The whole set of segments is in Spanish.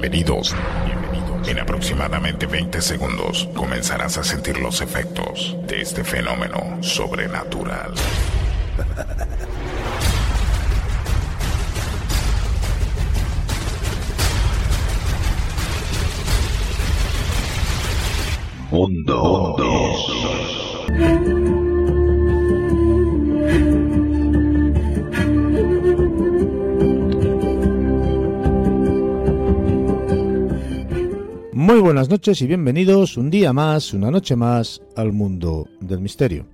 Bienvenidos. En aproximadamente 20 segundos comenzarás a sentir los efectos de este fenómeno sobrenatural. Mundo. Muy buenas noches y bienvenidos un día más, una noche más, al mundo del misterio.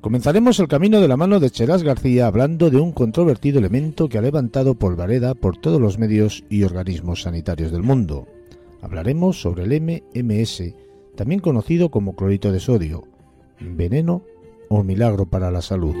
Comenzaremos el camino de la mano de Cheras García hablando de un controvertido elemento que ha levantado polvareda por todos los medios y organismos sanitarios del mundo. Hablaremos sobre el MMS, también conocido como clorito de sodio, veneno o milagro para la salud.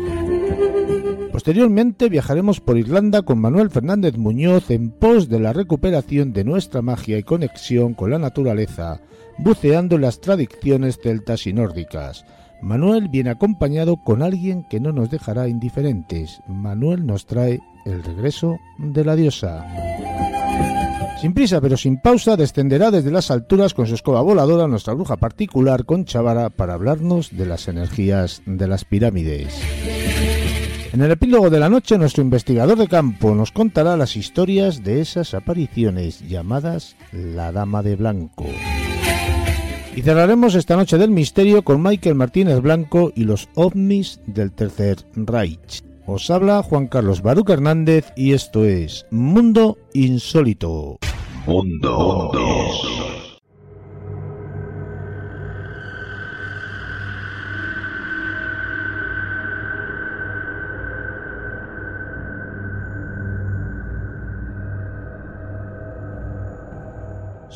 Posteriormente viajaremos por Irlanda con Manuel Fernández Muñoz en pos de la recuperación de nuestra magia y conexión con la naturaleza, buceando las tradiciones celtas y nórdicas. Manuel viene acompañado con alguien que no nos dejará indiferentes. Manuel nos trae el regreso de la diosa. Sin prisa pero sin pausa, descenderá desde las alturas con su escoba voladora nuestra bruja particular con Chavara para hablarnos de las energías de las pirámides. En el epílogo de la noche, nuestro investigador de campo nos contará las historias de esas apariciones llamadas la Dama de Blanco. Y cerraremos esta noche del misterio con Michael Martínez Blanco y los ovnis del Tercer Reich. Os habla Juan Carlos Baruch Hernández y esto es Mundo Insólito. Mundo.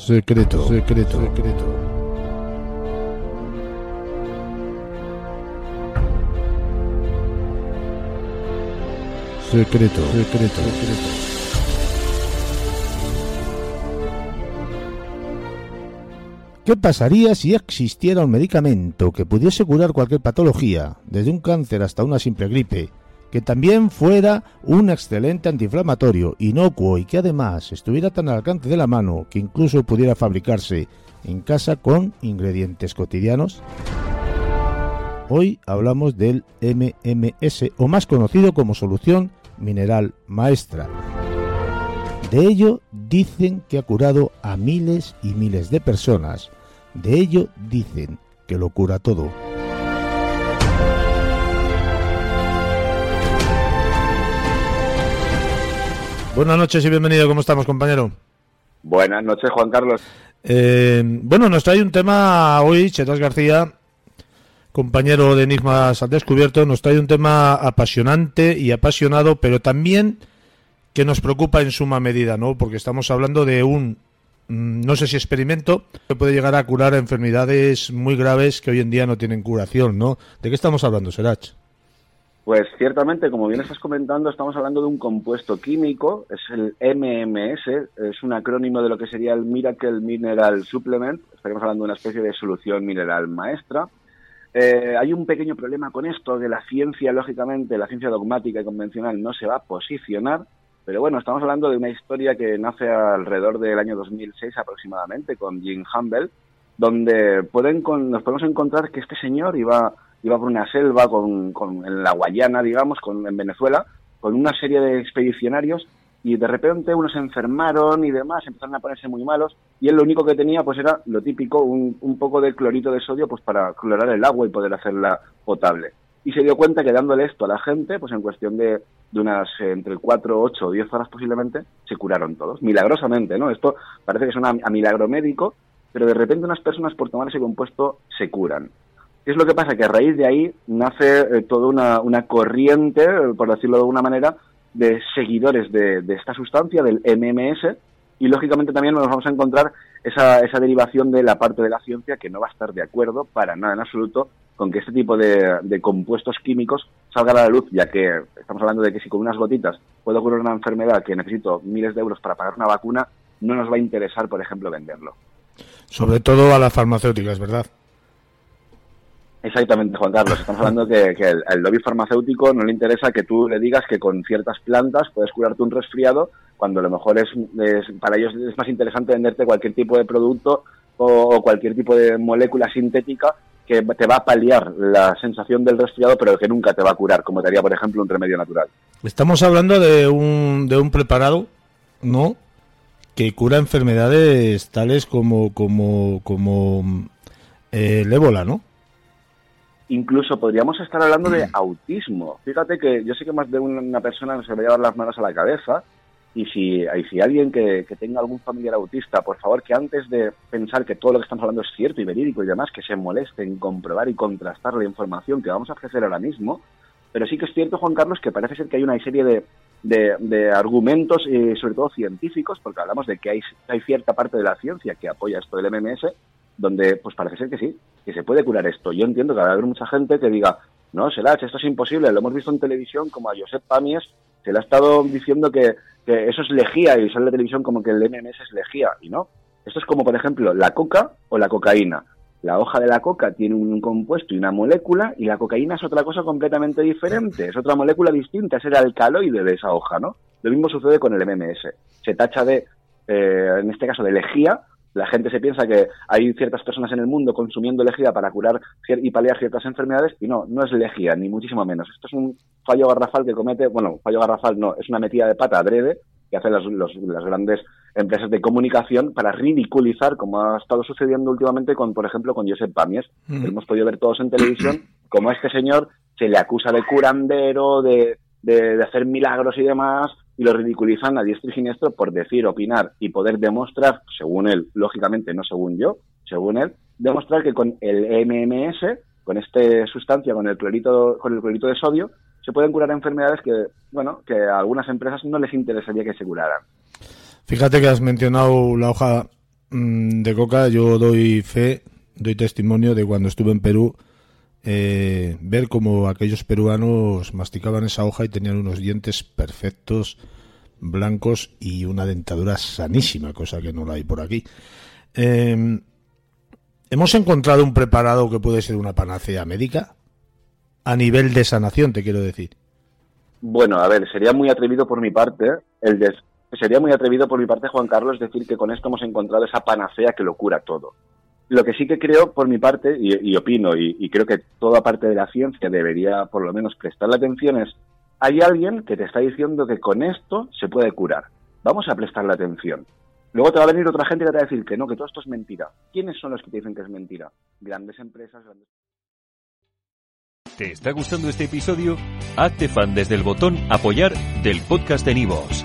Secreto, secreto, secreto. Secreto, secreto, secreto. ¿Qué pasaría si existiera un medicamento que pudiese curar cualquier patología, desde un cáncer hasta una simple gripe, que también fuera un excelente antiinflamatorio, inocuo y que además estuviera tan al alcance de la mano que incluso pudiera fabricarse en casa con ingredientes cotidianos? Hoy hablamos del MMS, o más conocido como solución mineral maestra. De ello dicen que ha curado a miles y miles de personas. De ello dicen que lo cura todo. Buenas noches y bienvenido. ¿Cómo estamos, compañero? Buenas noches, Juan Carlos. Eh, bueno, nos trae un tema hoy, Chetas García, compañero de Enigmas al Descubierto, nos trae un tema apasionante y apasionado, pero también que nos preocupa en suma medida, ¿no? Porque estamos hablando de un, mm, no sé si experimento, que puede llegar a curar enfermedades muy graves que hoy en día no tienen curación, ¿no? ¿De qué estamos hablando, Serach? Pues ciertamente, como bien estás comentando, estamos hablando de un compuesto químico, es el MMS, es un acrónimo de lo que sería el Miracle Mineral Supplement, estaríamos hablando de una especie de solución mineral maestra, eh, hay un pequeño problema con esto, de la ciencia, lógicamente, la ciencia dogmática y convencional no se va a posicionar, pero bueno, estamos hablando de una historia que nace alrededor del año 2006 aproximadamente, con Jim Humble, donde pueden nos podemos encontrar que este señor iba, iba por una selva con, en la Guayana, digamos, con, en Venezuela, con una serie de expedicionarios y de repente unos enfermaron y demás, empezaron a ponerse muy malos y él lo único que tenía pues era lo típico, un, un poco de clorito de sodio pues para clorar el agua y poder hacerla potable. Y se dio cuenta que dándole esto a la gente, pues en cuestión de, de unas eh, entre 4, 8 o 10 horas posiblemente, se curaron todos, milagrosamente, ¿no? Esto parece que suena a milagro médico, pero de repente unas personas por tomar ese compuesto se curan. ¿Qué es lo que pasa? Que a raíz de ahí nace eh, toda una, una corriente, por decirlo de alguna manera, de seguidores de, esta sustancia, del MMS, y lógicamente también nos vamos a encontrar esa, esa derivación de la parte de la ciencia que no va a estar de acuerdo para nada en absoluto con que este tipo de, de, compuestos químicos salgan a la luz, ya que estamos hablando de que si con unas gotitas puedo curar una enfermedad que necesito miles de euros para pagar una vacuna, no nos va a interesar, por ejemplo, venderlo. Sobre todo a las farmacéuticas, ¿verdad? Exactamente, Juan Carlos. Estamos hablando que, que el, lobby farmacéutico no le interesa que tú le digas que con ciertas plantas puedes curarte un resfriado, cuando a lo mejor es, para ellos es más interesante venderte cualquier tipo de producto o, cualquier tipo de molécula sintética que te va a paliar la sensación del resfriado, pero que nunca te va a curar, como te haría, por ejemplo, un remedio natural. Estamos hablando de un, de un preparado, ¿no? Que cura enfermedades tales como, como, como eh, el ébola, ¿no? Incluso podríamos estar hablando de autismo. Fíjate que yo sé que más de una persona se va a llevar las manos a la cabeza y si, hay si alguien que, tenga algún familiar autista, por favor, que antes de pensar que todo lo que estamos hablando es cierto y verídico y demás, que se moleste en comprobar y contrastar la información que vamos a ofrecer ahora mismo. Pero sí que es cierto, Juan Carlos, que parece ser que hay una serie de, de, argumentos, y sobre todo científicos, porque hablamos de que hay, hay cierta parte de la ciencia que apoya esto del MMS, donde pues parece ser que sí, que se puede curar esto. Yo entiendo que va a haber mucha gente que diga, no, Selach, esto es imposible, lo hemos visto en televisión como a Josep Pamies, se le ha estado diciendo que, que eso es lejía y sale la televisión como que el MMS es lejía, y no. Esto es como, por ejemplo, la coca o la cocaína. La hoja de la coca tiene un compuesto y una molécula y la cocaína es otra cosa completamente diferente, es otra molécula distinta, es el alcaloide de esa hoja, ¿no? Lo mismo sucede con el MMS. Se tacha de, eh, en este caso, de lejía la gente se piensa que hay ciertas personas en el mundo consumiendo lejía para curar y paliar ciertas enfermedades y no, no es lejía, ni muchísimo menos. Esto es un fallo garrafal que comete, bueno, fallo garrafal no, es una metida de pata adrede que hacen las, las grandes empresas de comunicación para ridiculizar, como ha estado sucediendo últimamente con, por ejemplo, con Josep Pamies. Hemos podido ver todos en televisión como a este señor se le acusa de curandero, de, de hacer milagros y demás, y lo ridiculizan a diestro y siniestro por decir, opinar y poder demostrar, según él, lógicamente no según yo, según él, demostrar que con el MMS, con esta sustancia, con el clorito, con el clorito de sodio, se pueden curar enfermedades que, bueno, que a algunas empresas no les interesaría que se curaran. Fíjate que has mencionado la hoja mm, de coca, yo doy fe, doy testimonio de cuando estuve en Perú, eh, ver cómo aquellos peruanos masticaban esa hoja y tenían unos dientes perfectos, blancos y una dentadura sanísima, cosa que no la hay por aquí. Em, ¿Hemos encontrado un preparado que puede ser una panacea médica? A nivel de sanación, te quiero decir. Bueno, a ver, sería muy atrevido por mi parte, sería muy atrevido por mi parte, Juan Carlos, decir que con esto hemos encontrado esa panacea que lo cura todo. Lo que sí que creo, por mi parte, y, opino, y, creo que toda parte de la ciencia debería por lo menos prestarle atención, es, hay alguien que te está diciendo que con esto se puede curar. Vamos a prestarle atención. Luego te va a venir otra gente que te va a decir que no, que todo esto es mentira. ¿Quiénes son los que te dicen que es mentira? Grandes empresas, grandes... ¿Te está gustando este episodio? Hazte fan desde el botón apoyar del podcast de Nivos.